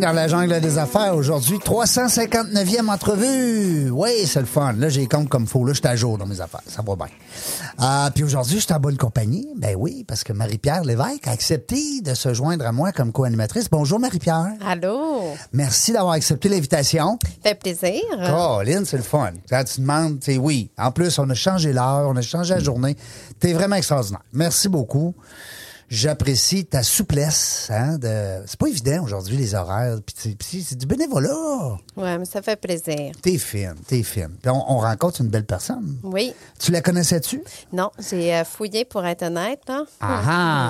Dans la jungle des affaires. Aujourd'hui, 359e entrevue. Oui, c'est le fun. Là, j'ai compte comme faux. Là, je suis à jour dans mes affaires. Ça va bien. Ah, puis aujourd'hui, je suis en bonne compagnie. Ben oui, parce que Marie-Pierre Lévesque a accepté de se joindre à moi comme co-animatrice. Bonjour Marie-Pierre. Allô? Merci d'avoir accepté l'invitation. Fait plaisir. Colin, c'est le fun. Quand tu demandes, c'est oui. En plus, on a changé l'heure, on a changé la journée. T'es vraiment extraordinaire. Merci beaucoup. J'apprécie ta souplesse. Hein, de... C'est pas évident aujourd'hui, les horaires. Puis c'est- du bénévolat. Ouais, mais ça fait plaisir. T'es fine, t'es fine. Puis on, on rencontre une belle personne. Oui. Tu la connaissais-tu? Non, j'ai euh, fouillé pour être honnête, là. Ah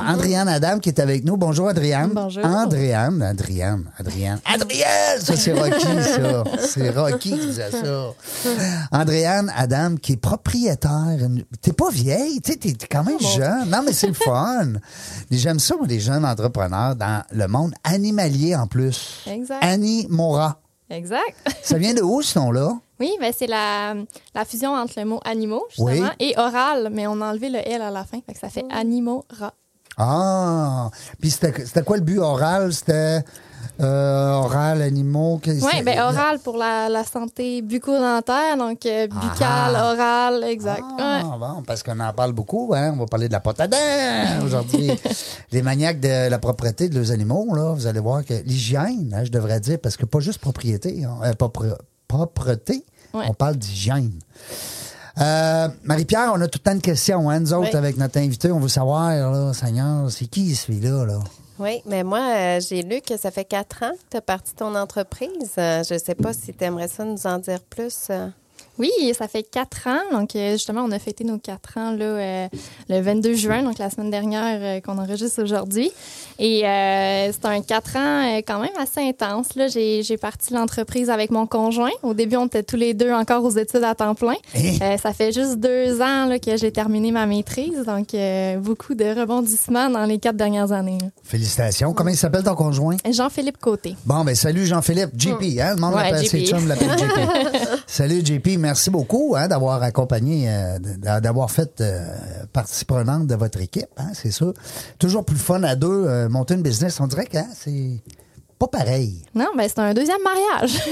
ah! Andréane Adam qui est avec nous. Bonjour, Adrienne. Bonjour. Andréane, Adrienne, Adrienne. Adrienne! Ça, c'est Rocky, ça. C'est Rocky qui disait ça. Andréane Adam qui est propriétaire. T'es pas vieille, tu sais, t'es t'es quand même jeune. Non, mais c'est le fun. J'aime ça, moi, les jeunes entrepreneurs dans le monde animalier en plus. Exact. Annie Mora. Exact. Ça vient de où, ce nom-là? Oui, ben c'est la, la fusion entre le mot animaux, justement, Oui. et oral, mais on a enlevé le L à la fin, fait que ça fait animora. Ah! Puis c'était c'était quoi le but oral? C'était euh, oral, animaux? que- Oui, ben oral pour la, la santé bucco-dentaire, donc euh, buccal, Ah. oral, exact. Ah, Ouais. bon, parce qu'on en parle beaucoup, hein? On va parler de la à dents aujourd'hui. Les maniaques de la propreté de leurs animaux, là, vous allez voir que l'hygiène, hein, je devrais dire, parce que pas juste propriété, hein, euh, propreté, Ouais. on parle d'hygiène. Euh, Marie-Pierre, on a tout le temps de questions, hein, nous autres, Oui. avec notre invité. On veut savoir, là, Seigneur, c'est qui celui-là, là? Oui, mais moi, euh, j'ai lu que ça fait quatre ans que tu as parti ton entreprise. Euh, je sais pas si tu aimerais ça nous en dire plus. euh. Oui, ça fait quatre ans. Donc, euh, justement, on a fêté nos quatre ans là, euh, le 22 juin, donc la semaine dernière euh, qu'on enregistre aujourd'hui. Et euh, c'est un quatre ans quand même assez intense. Là, j'ai, j'ai parti l'entreprise avec mon conjoint. Au début, on était tous les deux encore aux études à temps plein. Euh, ça fait juste deux ans là, que j'ai terminé ma maîtrise. Donc, beaucoup de rebondissements dans les quatre dernières années. là. Félicitations. Comment il s'appelle ton conjoint? Jean-Philippe Côté. Bon, ben salut Jean-Philippe. JP, hein? Le monde Ouais, l'appelle, JP. salut JP, merci beaucoup hein, d'avoir accompagné, euh, d'avoir fait euh, partie prenante de votre équipe, hein, c'est sûr. Toujours plus fun à deux, euh, monter une business, on dirait que hein, c'est pas pareil. Non, ben c'est un deuxième mariage.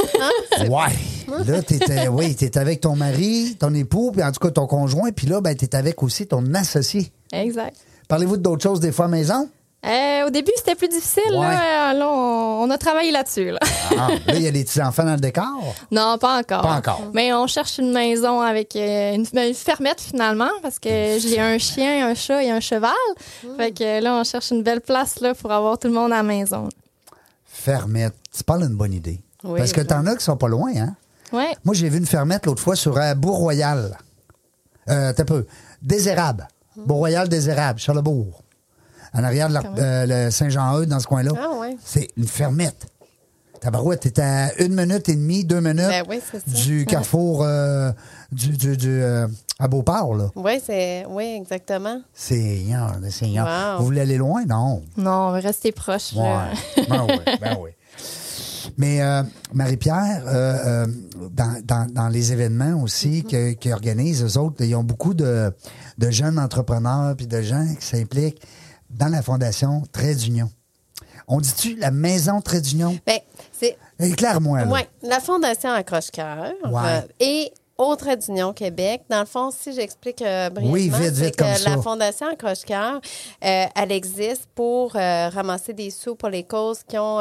Ouais. Là, t'étais, oui, t'étais avec ton mari, ton époux, puis en tout cas ton conjoint, puis là, ben, t'es avec aussi ton associé. exact. Parlez-vous d'autres choses des fois à maison? Euh, au début, c'était plus difficile. Ouais. Là, Là, on, on a travaillé là-dessus. Là. Ah, là, il y a les petits-enfants dans le décor? Non, pas encore. Pas encore. Mais on cherche une maison avec euh, une, une fermette finalement parce que j'ai un chien, un chat et un cheval. Fait que là, on cherche une belle place là, pour avoir tout le monde à la maison. Fermette. Tu parles d'une bonne idée. Oui, Parce que oui. t'en as qui sont pas loin, hein? Ouais. Moi, j'ai vu une fermette l'autre fois sur euh, Bourg-Royal. Euh, t'as peu. Désérable. Bourg-Royal, Désérable, Charlebourg. En arrière de Quand euh, Saint-Jean-Eudes, dans ce coin-là. Ah, ouais. C'est une fermette. Tabarouette, t'es à une minute et demie, deux minutes Ben oui, du carrefour euh, du, du, du, euh, à Beauport, là. Oui, c'est. Oui, exactement. Seigneur, Seigneur. Wow. Vous voulez aller loin? Non. Non, on va rester proche. Ouais. ben oui, ben oui. Mais euh, Marie-Pierre, euh, euh, dans, dans, dans les événements aussi que- qu'ils organisent, eux autres, ils ont beaucoup de, de jeunes entrepreneurs puis de gens qui s'impliquent dans la fondation Trait d'Union. On dit-tu la maison Trait d'Union? Ben, c'est. Éclaire-moi, là. Oui, la Fondation Accroche-Cœur Ouais. euh, et au Trait d'Union Québec. Dans le fond, si j'explique euh, brièvement, Oui, vite, vite, que comme ça. la Fondation Accroche-Cœur, euh, elle existe pour euh, ramasser des sous pour les causes qui ont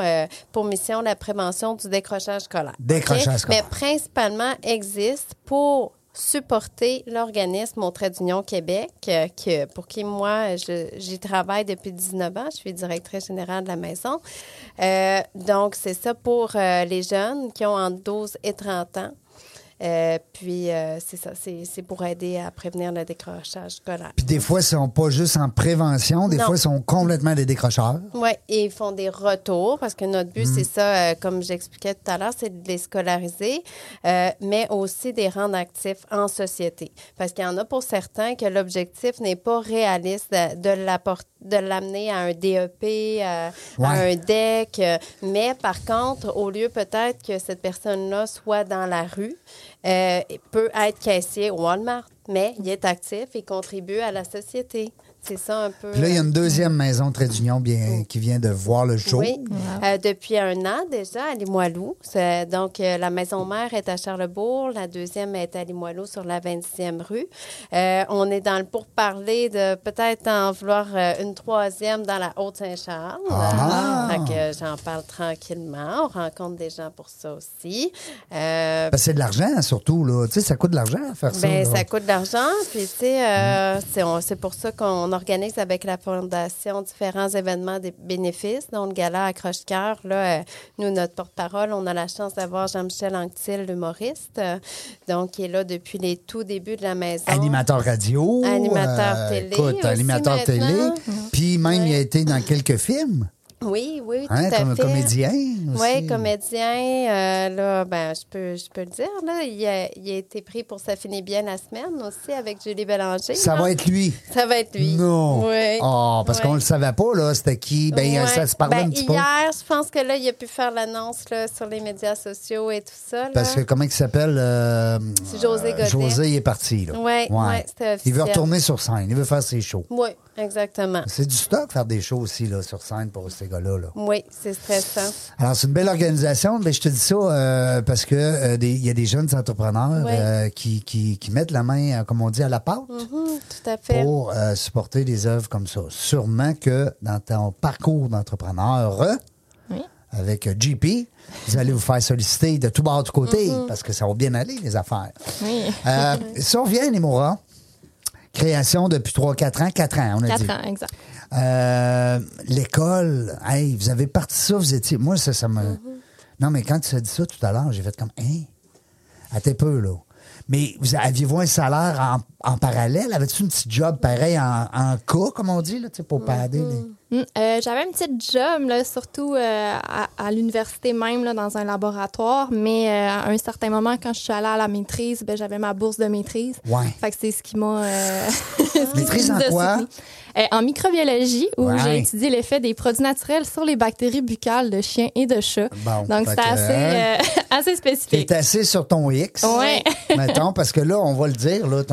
pour mission la prévention du décrochage scolaire. Décrochage scolaire. Mais principalement existe pour supporter l'organisme au d'Union Québec, euh, que, pour qui, moi, j'y travaille depuis 19 ans. Je suis directrice générale de la maison. Euh, donc, c'est ça pour euh, les jeunes qui ont entre 12 et 30 ans. Euh, puis, euh, c'est ça, c'est c'est pour aider à prévenir le décrochage scolaire. Puis des fois, ils sont pas juste en prévention, des Non. fois, ils sont complètement des décrocheurs. Oui, et ils font des retours parce que notre but, c'est ça, euh, comme j'expliquais tout à l'heure, c'est de les scolariser, mais aussi de les rendre actifs en société. Parce qu'il y en a pour certains que l'objectif n'est pas réaliste de, l'amener à un DEP, Ouais. à un DEC, mais par contre, au lieu peut-être que cette personne-là soit dans la rue, euh, peut être caissier au Walmart, mais il est actif et contribue à la société. C'est ça un peu. Puis là, il y a euh, une deuxième maison trait d'union bien, qui vient de voir le jour. oui, Euh, depuis un an déjà à Limoilou. Donc, euh, la maison mère est à Charlebourg, la deuxième est à Limoilou sur la 26e rue. Euh, on est dans le pourparler de peut-être en vouloir euh, une troisième dans la Haute-Saint-Charles. Ah! Euh, j'en parle tranquillement. On rencontre des gens pour ça aussi. Euh, c'est de l'argent, surtout. Là. Tu sais, ça coûte de l'argent à faire ça. ben, ça coûte de l'argent. Puis, tu sais, euh, c'est, on- c'est pour ça qu'on organise avec la Fondation différents événements des bénéfices, dont le gala accroche-cœur. Là, euh, nous, notre porte-parole, on a la chance d'avoir Jean-Michel Anctil, l'humoriste, euh, donc qui est là depuis les tout débuts de la maison. Animateur radio. euh, Animateur télé Écoute, aussi animateur télé. maintenant. Puis même, Ouais. il a été dans quelques films. Oui, oui, tout Hein, à comme fait. comédien. aussi. Oui, comédien. euh, là, ben, je peux, je peux le dire. Là, il, a, il a été pris pour Ça finit bien la semaine aussi avec Julie Bélanger. Ça là. va être lui. Ça va être lui. Non. Oui. Ah, parce Ouais. qu'on le savait pas, là. C'était qui? Ben, Ouais. ça se parlait Ben, un petit peu. Hier, je pense que là, il a pu faire l'annonce sur les médias sociaux et tout ça. Là. Parce que, comment il s'appelle? euh, C'est José Godet. José, il est parti, là. Ouais, ouais, Il veut retourner sur scène. Il veut faire ses shows. Oui, exactement. C'est du stock faire des shows aussi, là, sur scène pour ces gars-là, là. Oui, c'est stressant. Alors, c'est une belle organisation. Mais je te dis ça euh, parce que euh, des- il y a des jeunes entrepreneurs Ouais. euh, qui, qui, qui mettent la main, euh, comme on dit, à la pâte Mhm, tout à fait. pour euh, supporter des œuvres comme ça. Sûrement que dans ton parcours d'entrepreneur, euh, Oui. avec euh, JP, vous allez vous faire solliciter de tout bord, de côté, Mhm. parce que ça va bien aller, les affaires. Oui. Euh, si on revient, Nimora, création depuis 3-4 ans, 4 ans, on a dit. Quatre ans, exact. Euh, L'école, hey, vous avez parti ça, vous étiez. Moi, ça, ça me. Mm-hmm. Non, mais quand tu as dit ça tout à l'heure, j'ai fait comme. Hein? Attends peu, là. Mais vous aviez-vous un salaire en, en parallèle? Avais-tu une petite job pareil en, en cas, comme on dit, là, tu sais, pour padder les. Mm, euh, J'avais une petite job, là, surtout euh, à, à l'université même, là, dans un laboratoire. Mais euh, à un certain moment, quand je suis allée à la maîtrise, ben, j'avais ma bourse de maîtrise. Ouais. Fait que c'est ce qui m'a. Maîtrise en quoi? en microbiologie, où Ouais. j'ai étudié l'effet des produits naturels sur les bactéries buccales de chiens et de chats. Bon, Donc, c'était assez, hein? assez spécifique. T'es assis sur ton X. Ouais. mettons, parce que là, on va le dire, là,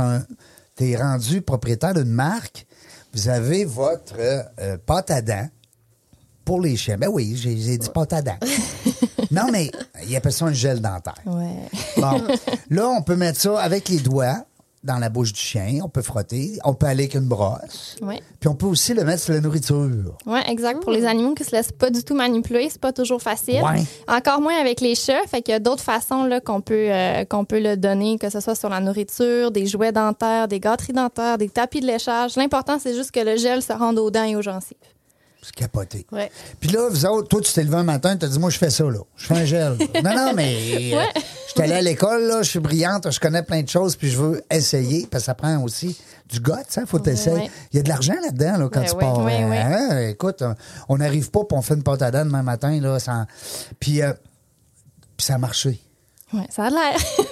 t'es rendu propriétaire d'une marque. Vous avez votre euh, pâte à dents pour les chiens. Ben oui, j'ai dit pâte à dents. non, mais il appelle ça un gel dentaire. Ouais. Bon, là, on peut mettre ça avec les doigts dans la bouche du chien. On peut frotter. On peut aller avec une brosse. Ouais. Puis on peut aussi le mettre sur la nourriture. Oui, exact. Pour les animaux qui se laissent pas du tout manipuler, c'est pas toujours facile. Ouais. Encore moins avec les chats. Fait qu'il y a d'autres façons là, qu'on peut, euh, qu'on peut le donner, que ce soit sur la nourriture, des jouets dentaires, des gâteries dentaires, des tapis de léchage. L'important, c'est juste que le gel se rende aux dents et aux gencives. C'est capoté. Ouais. Puis là, vous autres, toi, tu t'es levé un matin, tu as dit, moi, je fais ça, là. Je fais un gel. non, non, mais euh, Ouais. je suis allé à l'école, là, je suis brillante, je connais plein de choses, puis je veux essayer, parce que ça prend aussi du goût, ça, faut t'essayer. Ouais. Il y a de l'argent là-dedans, là, quand Ben tu pars. Hein, écoute, on n'arrive pas, puis on fait une pâte à dents demain matin, là, sans... Puis, euh, puis ça a marché. Ouais, ça a l'air.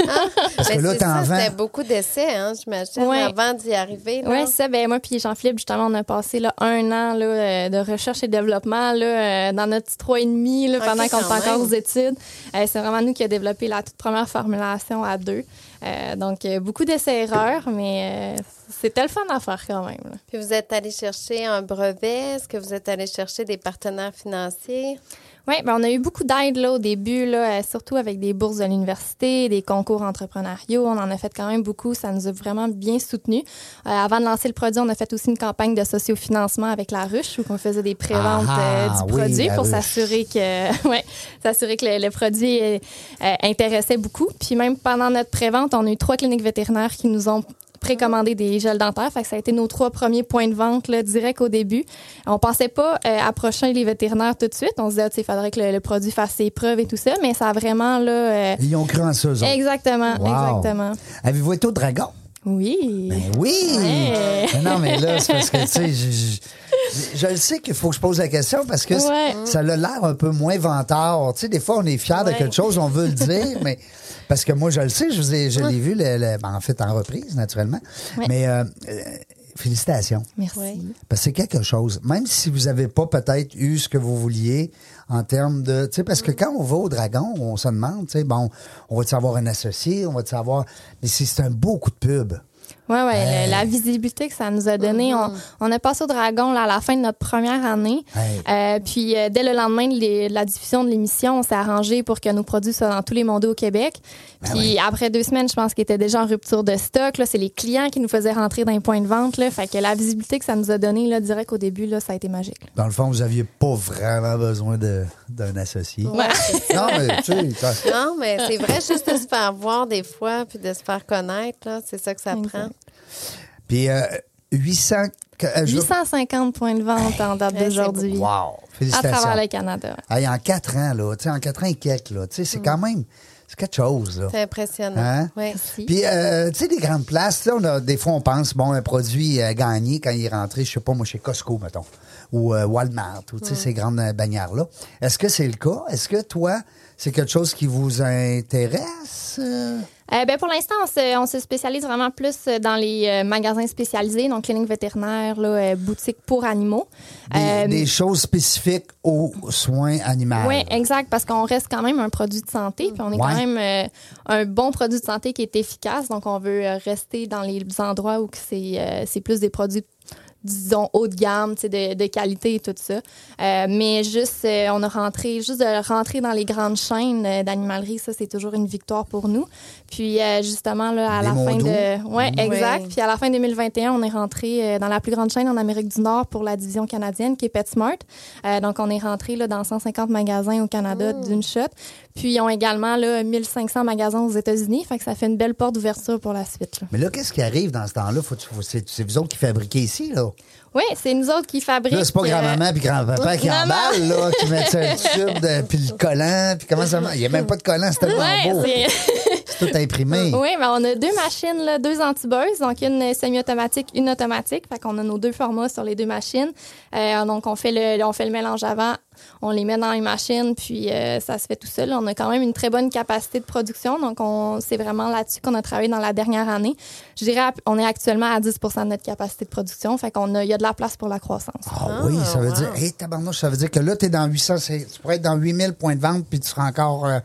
Parce que Mais là, t'en vends. C'était beaucoup d'essais, hein, j'imagine, Ouais. avant d'y arriver. Oui, c'est ça. Ben, moi puis Jean-Philippe, justement, on a passé là, un an là, euh, de recherche et développement là, euh, dans notre petit trois et demi là, Ok, pendant qu'on était encore aux études. Euh, c'est vraiment nous qui avons développé la toute première formulation à deux. Euh, donc, beaucoup d'essais-erreurs, mais euh, c'était le fun à faire quand même. là. Puis vous êtes allé chercher un brevet. Est-ce que vous êtes allé chercher des partenaires financiers? Oui, ben on a eu beaucoup d'aide là, au début, là, euh, surtout avec des bourses de l'université, des concours entrepreneuriaux. On en a fait quand même beaucoup. Ça nous a vraiment bien soutenus. Euh, avant de lancer le produit, on a fait aussi une campagne de sociofinancement avec la ruche où on faisait des préventes Ah, euh, du oui, produit pour s'assurer que, ouais, s'assurer que le, le produit euh, intéressait beaucoup. Puis même pendant notre prévente, on a eu trois cliniques vétérinaires qui nous ont précommandé des gels dentaires. Fait que ça a été nos trois premiers points de vente là, direct au début. On pensait pas euh, approcher les vétérinaires tout de suite. On se disait, il faudrait que le, le produit fasse ses preuves et tout ça, mais ça a vraiment là. euh, Ils ont cru en autres. exactement, Wow. exactement. Avez-vous été au dragon? Oui. Ben oui! Ouais. Mais non, mais là, c'est parce que, tu sais, je, je- je le sais qu'il faut que je pose la question parce que Ouais. ça a l'air un peu moins vantard. Tu sais, des fois, on est fier de quelque chose, on veut le dire, mais parce que moi, je le sais, je, vous ai- je l'ai vu, le- le- ben, en fait, en reprise, naturellement. Mais euh, euh, félicitations. Merci. Parce que c'est quelque chose. Même si vous n'avez pas peut-être eu ce que vous vouliez en termes de. Tu sais, parce que quand on va au dragon, on se demande, tu sais, bon, on va-tu avoir un associé, on va-tu avoir. Mais c'est c'est un beau coup de pub. Ouais, ouais, Hey. le- la visibilité que ça nous a donné. on, on a passé au Dragon là, à la fin de notre première année. Hey. Euh, puis euh, dès le lendemain de les- la diffusion de l'émission, on s'est arrangé pour que nos produits soient dans tous les mondes au Québec. Ben Puis après deux semaines, je pense qu'il était déjà en rupture de stock. Là, c'est les clients qui nous faisaient rentrer dans les points de vente. Là, fait que la visibilité que ça nous a donné là, direct au début, là, ça a été magique. Dans le fond, vous n'aviez pas vraiment besoin de- d'un associé. Ouais. Non, mais tu sais, Non, mais c'est vrai, juste de se faire voir des fois, puis de se faire connaître, là, c'est ça que ça prend. Puis euh, 800. que- euh, je- 850 points de vente en date d'aujourd'hui. Wow! À Félicitations. travers le Canada. Hey, en quatre ans, là, tu sais, en quatre ans et quelques, là, tu sais, c'est quand même. C'est quelque chose, là. C'est impressionnant. Hein? Oui. Puis, euh, tu sais, des grandes places, là, on a, des fois, on pense, bon, un produit euh, gagné quand il est rentré, je sais pas, moi, chez Costco, mettons, ou euh, Walmart, ou, tu sais, ces grandes euh, bannières-là. Est-ce que c'est le cas? Est-ce que toi, c'est quelque chose qui vous intéresse? euh? Ben, pour l'instant, on se, on se spécialise vraiment plus dans les euh, magasins spécialisés, donc cliniques vétérinaires, là, euh, boutiques pour animaux. Des, Euh, des choses spécifiques aux soins animaux. oui, exact, parce qu'on reste quand même un produit de santé, puis on est Ouais. quand même euh, un bon produit de santé qui est efficace, donc on veut rester dans les endroits où c'est plus des produits disons haut de gamme, de, de qualité et tout ça. Euh, mais juste, euh, on a rentré, juste de rentrer dans les grandes chaînes euh, d'animalerie, ça, c'est toujours une victoire pour nous. Puis, euh, justement, là, à la fin de... Ouais, exact. Ouais. Puis, à la fin 2021, on est rentré euh, dans la plus grande chaîne en Amérique du Nord pour la division canadienne, qui est PetSmart. Euh, donc, on est rentré là, dans 150 magasins au Canada d'une shot. Puis, ils ont également là, 1500 magasins aux États-Unis. Fait que ça fait une belle porte d'ouverture pour la suite. là. Mais là, qu'est-ce qui arrive dans ce temps-là? Faut, faut- c'est, c'est vous autres qui fabriquez ici, là. Oui, c'est nous autres qui fabriquent. Là, c'est pas euh, grand-maman puis grand-papa qui emballent, là, qui mettent un tube, puis le collant, puis comment ça? Il n'y a même pas de collant, c'est tellement Ouais, beau. C'est- tout imprimé. Oui, ben on a deux machines, là, deux antibeuses, donc une semi-automatique, une automatique. Fait qu'on a nos deux formats sur les deux machines. Euh, donc on fait le on fait le mélange avant, on les met dans les machines, puis euh, ça se fait tout seul. On a quand même une très bonne capacité de production, donc on c'est vraiment là-dessus qu'on a travaillé dans la dernière année. Je dirais on est actuellement à 10% de notre capacité de production, fait qu'on a il y a de la place pour la croissance. Ah oui, ça veut wow. dire, hé, tabarnouche, ça veut dire que là, tu es dans 800, c'est- tu pourrais être dans 8000 points de vente, puis tu seras encore euh,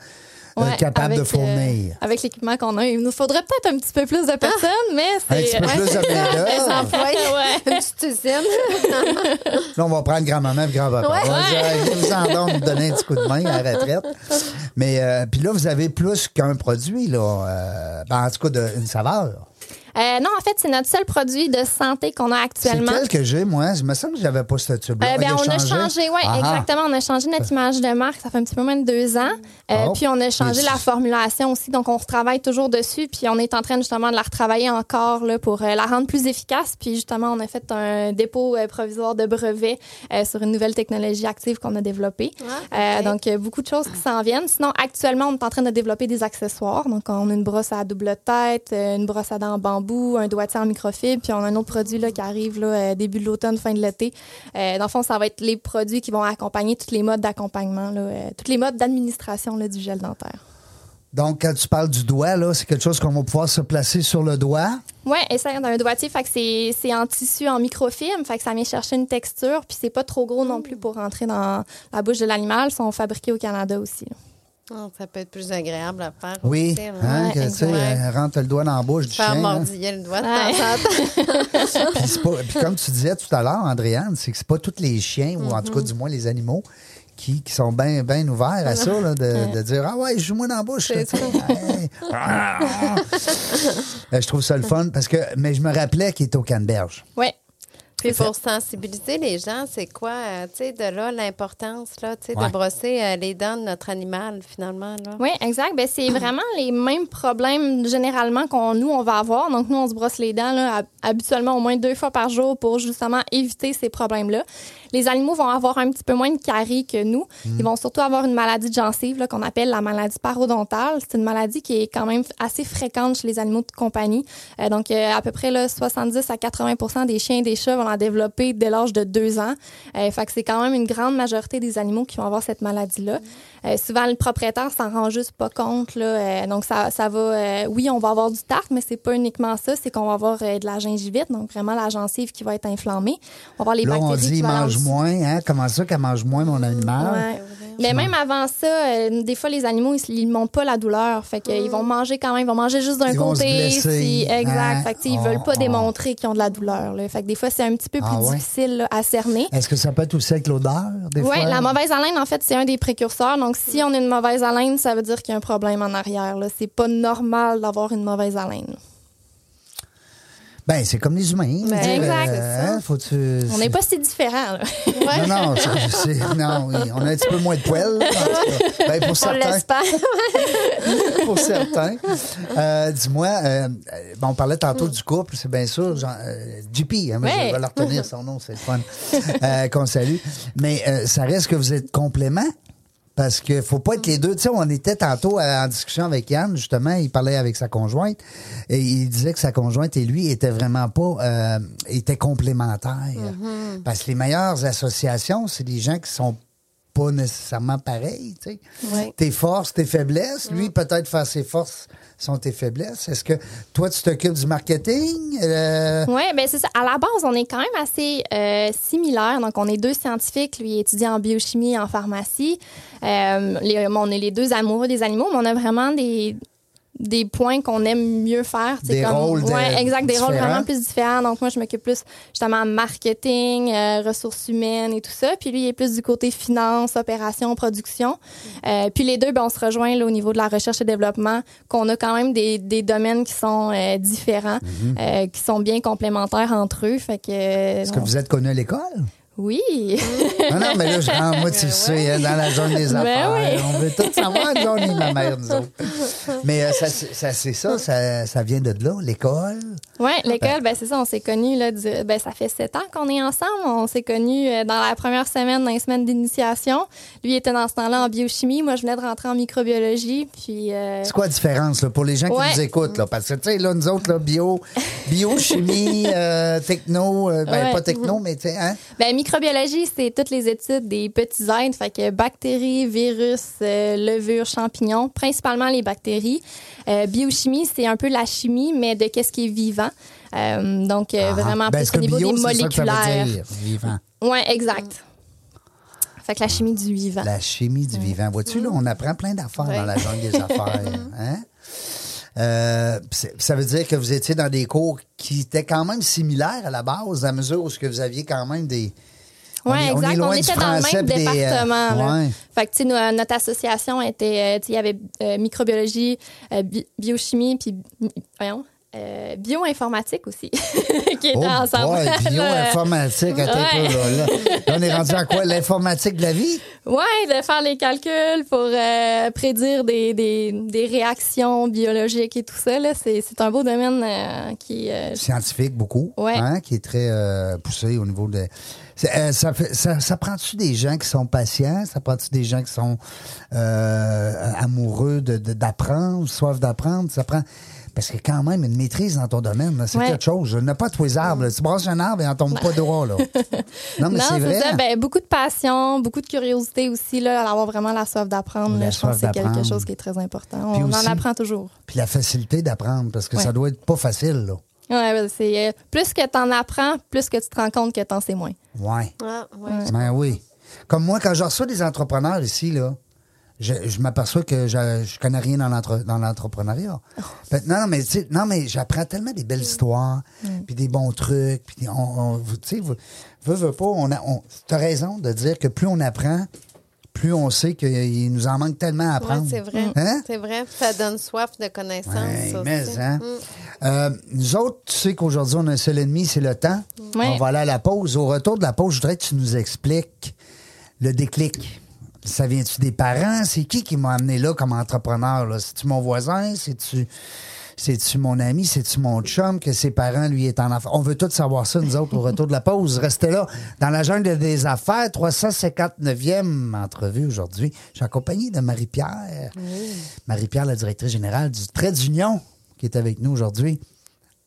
Ouais, capable de avec, fournir. euh, avec l'équipement qu'on a, il nous faudrait peut-être un petit peu plus de personnes, mais un c'est petit peu plus de main-d'œuvre. Ouais. Une petite usine. Là, on va prendre grand-maman et grand-papa. Ouais. Hey, vous en donc donner un petit coup de main à la retraite. Mais, euh, puis là, vous avez plus qu'un produit, là. euh, ben, en tout cas, de, une saveur. Euh, non, en fait, c'est notre seul produit de santé qu'on a C'est actuellement. quel que j'ai, moi? Je me sens que j'avais pas ce tube-là. Euh, ben, on a changé, oui, Ah, ah. exactement. On a changé notre image de marque. Ça fait un petit peu moins de deux ans. Euh, Oh. Puis on a changé la c'est- formulation aussi. Donc on retravaille toujours dessus. Puis on est en train justement de la retravailler encore là, pour euh, la rendre plus efficace. Puis justement, on a fait un dépôt euh, provisoire de brevet euh, sur une nouvelle technologie active qu'on a développée. Ah, Euh, ok. donc euh, beaucoup de choses qui s'en viennent. Sinon, actuellement, on est en train de développer des accessoires. Donc on a une brosse à double tête, euh, une brosse à dents en bambou, un doigtier en microfibre. Puis on a un autre produit là, qui arrive là, euh, début de l'automne, fin de l'été. Euh, dans le fond, ça va être les produits qui vont accompagner tous les modes d'accompagnement, là, euh, tous les modes d'administration là, du gel dentaire. Donc, quand tu parles du doigt, là, c'est quelque chose qu'on va pouvoir se placer sur le doigt? Oui, et ça, dans un doigtier, fait que c'est, c'est en tissu, en microfilm, fait que ça vient chercher une texture, puis c'est pas trop gros non plus pour rentrer dans la bouche de l'animal. Ils sont fabriqués au Canada aussi. là. Oh, ça peut être plus agréable à faire. Oui, aussi, hein, Ouais, que, tu sais, rentre le doigt dans la bouche du Faire chien. hein. mordiller le doigt de Ouais. temps en temps. Puis, c'est pas- puis comme tu disais tout à l'heure, Andréane, c'est que c'est pas tous les chiens, ou en tout cas Mm-hmm. du moins les animaux, qui, qui sont bien ben ouverts à ça, là, de, de dire Ah ouais, joue-moi dans la bouche. là. Hey. Ah. Euh, je trouve ça le fun parce que. Mais je me rappelais qu'il était au Canneberge. Oui. Puis pour sensibiliser les gens, c'est quoi, euh, tu sais, de là, l'importance, là, tu sais, Ouais. de brosser euh, les dents de notre animal, finalement, là? Oui, exact. Ben, c'est vraiment les mêmes problèmes généralement qu'on nous on va avoir. Donc nous on se brosse les dents là, hab- habituellement au moins deux fois par jour pour justement éviter ces problèmes-là. Les animaux vont avoir un petit peu moins de caries que nous. Ils vont surtout avoir une maladie de gencive là, qu'on appelle la maladie parodontale. C'est une maladie qui est quand même assez fréquente chez les animaux de compagnie. Euh, donc euh, à peu près là, 70 à 80% des chiens et des chats vont la développer dès l'âge de deux ans. Euh, fait que c'est quand même une grande majorité des animaux qui vont avoir cette maladie-là. Euh, souvent, le propriétaire s'en rend juste pas compte. Là, Euh, donc, ça, ça va... euh, oui, on va avoir du tartre, mais c'est pas uniquement ça. C'est qu'on va avoir euh, de la gingivite, donc vraiment la gencive qui va être inflammée. On va avoir les Là, on bactéries dit qui vont avoir mange aussi- moins. Hein? Comment ça qu'elle mange moins, mon animal? Ouais. Mais même avant ça, euh, des fois, les animaux, ils, ils montent pas la douleur. Fait qu'ils vont manger quand même, ils vont manger juste d'un Ils vont se côté. blesser. si- exact. Hein? Fait que, ils Oh, veulent pas démontrer qu'ils ont de la douleur. Là. Fait que des fois, c'est un petit peu plus Ah ouais? difficile là, à cerner. Est-ce que ça peut être aussi avec l'odeur, des Oui, fois? la mauvaise haleine, en fait, c'est un des précurseurs. Donc, si on a une mauvaise haleine, ça veut dire qu'il y a un problème en arrière. C'est pas normal d'avoir une mauvaise haleine. Ben, c'est comme les humains. Ben, dire, exact, euh, hein, On n'est pas si différents. là. Non, non, on a un petit peu moins de poils. Ben, pour On certains. pour certains. Euh, Dis-moi, euh, bon, on parlait tantôt du couple, c'est bien sûr. Jean, euh, JP, hein, moi, Ouais. je vais leur retenir son nom, c'est le fun. Qu'on salue. Mais ça reste que vous êtes compléments. Parce qu'il faut pas être les deux. Tu sais, on était tantôt en discussion avec Yann, justement, il parlait avec sa conjointe et il disait que sa conjointe et lui étaient vraiment pas euh, étaient complémentaires. Parce que les meilleures associations, c'est des gens qui sont pas nécessairement pareils, tu sais. Oui. Tes forces, tes faiblesses. Lui, peut-être faire ses forces sont tes faiblesses. Est-ce que toi, tu t'occupes du marketing? Euh, Oui, ben c'est ça. À la base, on est quand même assez euh, similaires. Donc, on est deux scientifiques. Lui étudie en biochimie et en pharmacie. Euh, les- on est les deux amoureux des animaux, mais on a vraiment des des points qu'on aime mieux faire. Des comme, rôles de- ouais, exact, des rôles vraiment plus différents. Donc, moi, je m'occupe plus justement marketing, euh, ressources humaines et tout ça. Puis lui, il est plus du côté finance, opération, production. Euh, puis les deux, ben, on se rejoint là, au niveau de la recherche et développement, qu'on a quand même des, des domaines qui sont euh, différents, Mhm. qui sont bien complémentaires entre eux. Fait que, Est-ce que vous êtes connus à l'école? Oui. Non, non, mais là, je, ah, moi, tu sais, hein, dans la zone des Ben affaires, oui. on veut tout savoir, nous, on est ma mère, nous autres. Mais euh, ça, c'est- ça, c'est ça, ça, ça vient de là, l'école. Oui, l'école, ben, c'est ça, on s'est connus, là, du- ben, ça fait sept ans qu'on est ensemble. On s'est connus euh, dans la première semaine, dans les semaines d'initiation. Lui était dans ce temps-là en biochimie. Moi, je venais de rentrer en microbiologie. Puis, euh, C'est quoi la différence là, pour les gens qui Ouais. nous écoutent? Là, parce que, tu sais, là, nous autres, là, bio, biochimie, euh, techno, ben, Ouais. pas techno, mais tu sais, hein? Ben, microbiologie, c'est toutes les études des petits êtres, fait que bactéries, virus, euh, levures, champignons, principalement les bactéries. Euh, biochimie, c'est un peu la chimie, mais de qu'est-ce qui est vivant. Euh, donc, Ah, vraiment ben, plus au niveau bio, des moléculaires. Oui, exact. Fait que la chimie du vivant. La chimie du vivant. Vois-tu, là, on apprend plein d'affaires dans la jungle des affaires. Hein? Euh, ça veut dire que vous étiez dans des cours qui étaient quand même similaires à la base, à mesure où ce que vous aviez quand même des. Oui, est- exact. On était dans le même des, euh, département. là. ouais. Fait que, tu sais, nous, euh, notre association était, euh, tu sais, il y avait euh, microbiologie, euh, bi- biochimie, puis, voyons, euh, bioinformatique aussi, qui était Oh ensemble. boy, bioinformatique, un Ouais. là, là. On est rendu à quoi? L'informatique de la vie? Ouais, de faire les calculs pour euh, prédire des, des, des réactions biologiques et tout ça, là, c'est, c'est un beau domaine euh, qui... euh, Scientifique, beaucoup. Ouais. hein, qui est très euh, poussé au niveau de. Euh, ça, fait, ça, ça prend-tu des gens qui sont patients? Ça prend-tu des gens qui sont euh, amoureux de, de- d'apprendre, soif d'apprendre? Ça prend. Parce que quand même, une maîtrise dans ton domaine, c'est Ouais. quelque chose. N'ai pas tous les arbres. là. Tu brasses un arbre et il n'en tombe pas droit. Là. Non, mais c'est vrai. ça. Ben, beaucoup de passion, beaucoup de curiosité aussi, là, avoir vraiment la soif d'apprendre. Je pense soif que c'est quelque chose qui est très important. Puis On aussi- en apprend toujours. Puis la facilité d'apprendre, parce que Ouais. ça doit être pas facile. Là. Ouais, ouais, c'est euh, plus que t'en apprends, plus que tu te rends compte que t'en sais moins. Ouais. Ah, ouais. Ben oui. Comme moi, quand je reçois des entrepreneurs ici, là, je, je m'aperçois que je, je connais rien dans, l'entre- dans l'entrepreneuriat. Ben, non, non, mais, non, mais j'apprends tellement des belles histoires, puis des bons trucs, puis on, tu sais, vous- veux, veux pas, on on, t'as raison de dire que plus on apprend, plus on sait qu'il nous en manque tellement à Ouais, apprendre. c'est vrai. Hein? C'est vrai. Ça donne soif de connaissances. Ouais, mais, hein? Mm. Euh, nous autres, tu sais qu'aujourd'hui, on a un seul ennemi, c'est le temps. On va aller à la pause. Au retour de la pause, je voudrais que tu nous expliques le déclic. Ça vient-tu des parents? C'est qui qui m'a amené là comme entrepreneur? là? C'est-tu mon voisin? C'est-tu... C'est-tu mon ami? C'est-tu mon chum que ses parents, lui, est en affaires? On veut tout savoir ça, nous autres, au retour de la pause. Restez là, dans la jungle des affaires, 359e entrevue aujourd'hui. Je suis accompagné de Marie-Pierre. Marie-Pierre, la directrice générale du Trait d'Union, qui est avec nous aujourd'hui.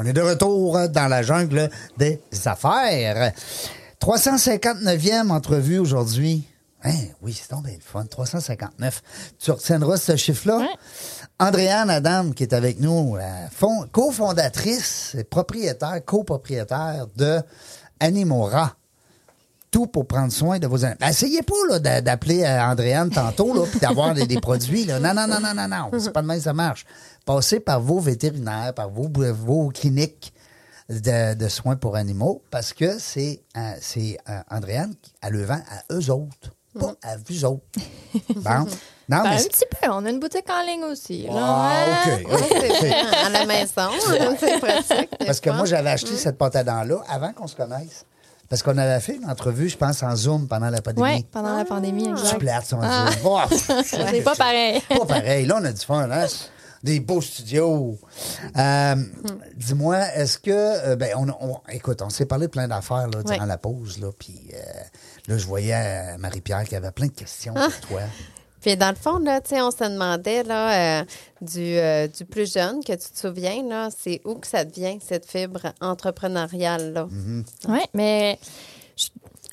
On est de retour dans la jungle des affaires. 359e entrevue aujourd'hui. Hein, oui, c'est tombé le fun. 359. Tu retiendras ce chiffre-là? Ouais. Andréane Adam, qui est avec nous, fond- cofondatrice, et propriétaire, copropriétaire de Animora. Tout pour prendre soin de vos animaux. Essayez pas d'appeler euh, Andréane tantôt là, puis d'avoir des, des produits. Là. Non, non, non, non, non, non. C'est pas de même ça marche. Passez par vos vétérinaires, par vos, vos cliniques de, de soins pour animaux, parce que c'est c'est euh, Andréane qui a le vent à eux autres, pas à vous autres. Bon. Non, Ben, mais un petit peu. On a une boutique en ligne aussi. là. Ah, Ouais. OK. Bien. À la maison, c'est pratique. Parce que moi, j'avais acheté cette pâte à dents-là avant qu'on se connaisse. Parce qu'on avait fait une entrevue, je pense, en Zoom pendant la pandémie. Ouais, pendant la pandémie, Tu exact. plates, on dit. Oh, C'est pas pareil. pas pareil. Là, on a du fun, hein? Des beaux studios. Euh, Dis-moi, est-ce que. euh, ben, on, on- écoute, on s'est parlé de plein d'affaires là, durant Ouais. la pause. Là, puis euh, là, je voyais Marie-Pierre qui avait plein de questions Ah. pour toi. Puis dans le fond, là, tu sais, on se demandait là, euh, du, euh, du plus jeune, que tu te souviens, là, c'est où que ça devient, cette fibre entrepreneuriale, là? Oui, mais je,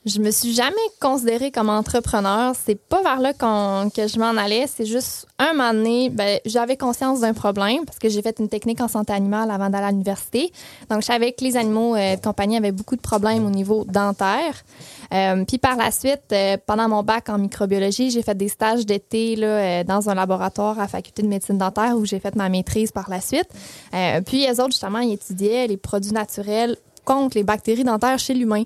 je me suis jamais considérée comme entrepreneur. C'est pas vers là que je m'en allais. C'est juste un moment donné, ben, j'avais conscience d'un problème parce que j'ai fait une technique en santé animale avant d'aller à l'université. Donc, je savais que les animaux euh, de compagnie avaient beaucoup de problèmes au niveau dentaire. Euh, puis par la suite, euh, pendant mon bac en microbiologie, j'ai fait des stages d'été euh, dans un laboratoire à la faculté de médecine dentaire où j'ai fait ma maîtrise par la suite. Euh, puis les autres, justement, ils étudiaient les produits naturels contre les bactéries dentaires chez l'humain.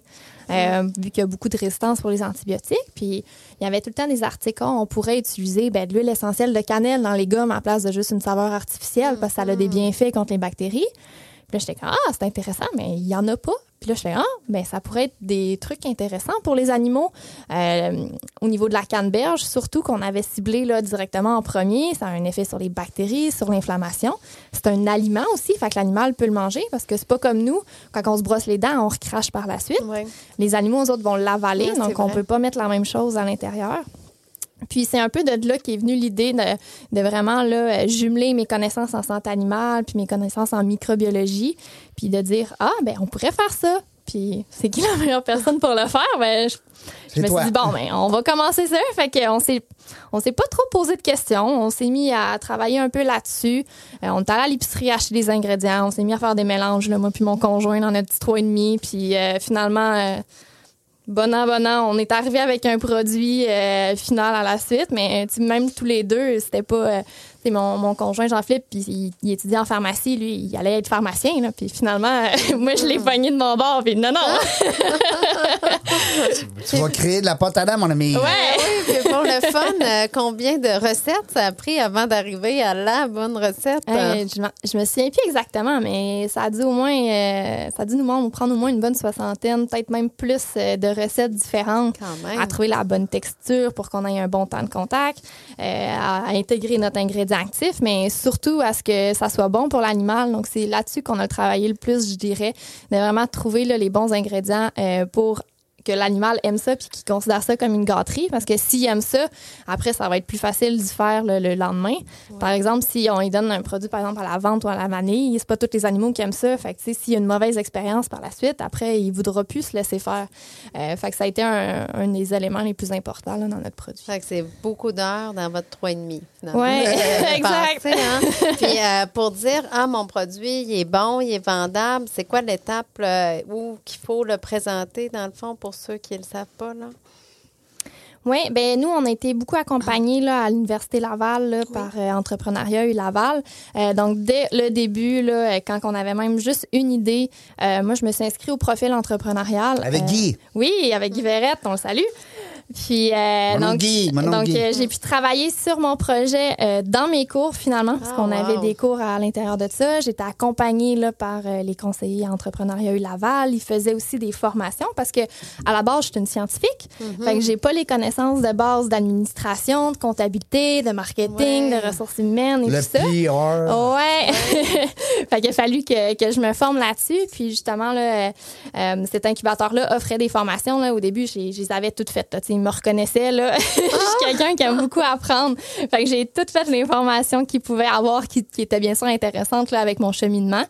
Euh, vu qu'il y a beaucoup de résistance pour les antibiotiques. Puis il y avait tout le temps des articles, on pourrait utiliser ben, de l'huile essentielle de cannelle dans les gommes en place de juste une saveur artificielle parce que ça a des bienfaits contre les bactéries. Puis là, j'étais comme, ah, c'est intéressant, mais il n'y en a pas. Puis là, je fais, ah, ben, ça pourrait être des trucs intéressants pour les animaux. Euh, au niveau de la canneberge, surtout qu'on avait ciblé là, directement en premier, ça a un effet sur les bactéries, sur l'inflammation. C'est un aliment aussi, fait que l'animal peut le manger parce que c'est pas comme nous, quand on se brosse les dents, on recrache par la suite. Ouais. Les animaux, eux autres, vont l'avaler, Ouais, c'est donc on vrai. peut pas mettre la même chose à l'intérieur. Puis c'est un peu de là qu'est venue l'idée de, de vraiment là, jumeler mes connaissances en santé animale puis mes connaissances en microbiologie, puis de dire ah ben on pourrait faire ça. Puis c'est qui la meilleure personne pour le faire? Ben je, me toi. suis dit bon ben on va commencer ça. Fait qu'on s'est on s'est pas trop posé de questions, on s'est mis à travailler un peu là-dessus. Euh, on est allé à l'épicerie acheter des ingrédients, on s'est mis à faire des mélanges là, moi puis mon conjoint dans notre petit trois et demi, puis euh, finalement euh, Bon an, bon an, on est arrivé avec un produit euh, final à la suite, mais même tous les deux, c'était pas. Euh, mon, mon conjoint Jean-Philippe, puis il, il étudiait en pharmacie, lui, il allait être pharmacien, là, puis finalement, moi, je l'ai pogné de mon bord, puis non, non. Tu vas créer de la pâte à dents, mon ami. ouais. Oui, puis pour le fun, euh, combien de recettes ça a pris avant d'arriver à la bonne recette? Hey, je, me souviens plus exactement, mais ça a dû au moins, euh, ça a dû nous nous prendre au moins une bonne soixantaine, peut-être même plus euh, de recettes différentes. Quand même. à trouver la bonne texture pour qu'on ait un bon temps de contact, euh, à, à intégrer notre ingrédient actif, mais surtout à ce que ça soit bon pour l'animal. Donc, c'est là-dessus qu'on a travaillé le plus, je dirais, de vraiment trouver les bons ingrédients euh, pour que l'animal aime ça puis qu'il considère ça comme une gâterie. Parce que s'il aime ça, après, ça va être plus facile d'y faire le, le lendemain. Par exemple, si on lui donne un produit, par exemple, à la vente ou à la vanille, c'est pas tous les animaux qui aiment ça. Fait que, tu sais, s'il y a une mauvaise expérience par la suite, après, il voudra plus se laisser faire. Euh, fait que ça a été un, un des éléments les plus importants là, dans notre produit. Fait que c'est beaucoup d'heures dans votre 3,5. finalement. Ouais, Euh, exact. hein? Puis euh, pour dire, ah, mon produit, il est bon, il est vendable, c'est quoi l'étape euh, où qu'il faut le présenter, dans le fond, pour ceux qui ne le savent pas, là? Oui, ben nous, on a été beaucoup accompagnés là, à l'Université Laval là, par euh, Entrepreneuriat et Laval. Euh, donc, dès le début, là, euh, quand on avait même juste une idée, euh, moi, je me suis inscrite au profil entrepreneurial. Avec Euh, Guy. Oui, avec Guy Verrette, on le salue. Puis, euh, donc, euh, j'ai pu travailler sur mon projet euh, dans mes cours, finalement, parce Ah, qu'on avait des cours à l'intérieur de ça. J'étais accompagnée là, par euh, les conseillers entrepreneuriat U Laval. Ils faisaient aussi des formations parce que, à la base, je suis une scientifique. Mhm. Fait que j'ai pas les connaissances de base d'administration, de comptabilité, de marketing, Ouais. de ressources humaines et Le tout ça. PR. Ouais. fait qu'il a fallu que, que je me forme là-dessus. Puis justement, là, euh, cet incubateur-là offrait des formations. Là, au début, j'ai- je les avais toutes faites. Là. Me reconnaissaient. Là. je suis quelqu'un qui aime beaucoup apprendre. Fait que j'ai toutes faites les formations qu'ils pouvaient avoir qui, qui étaient bien sûr intéressantes là, avec mon cheminement.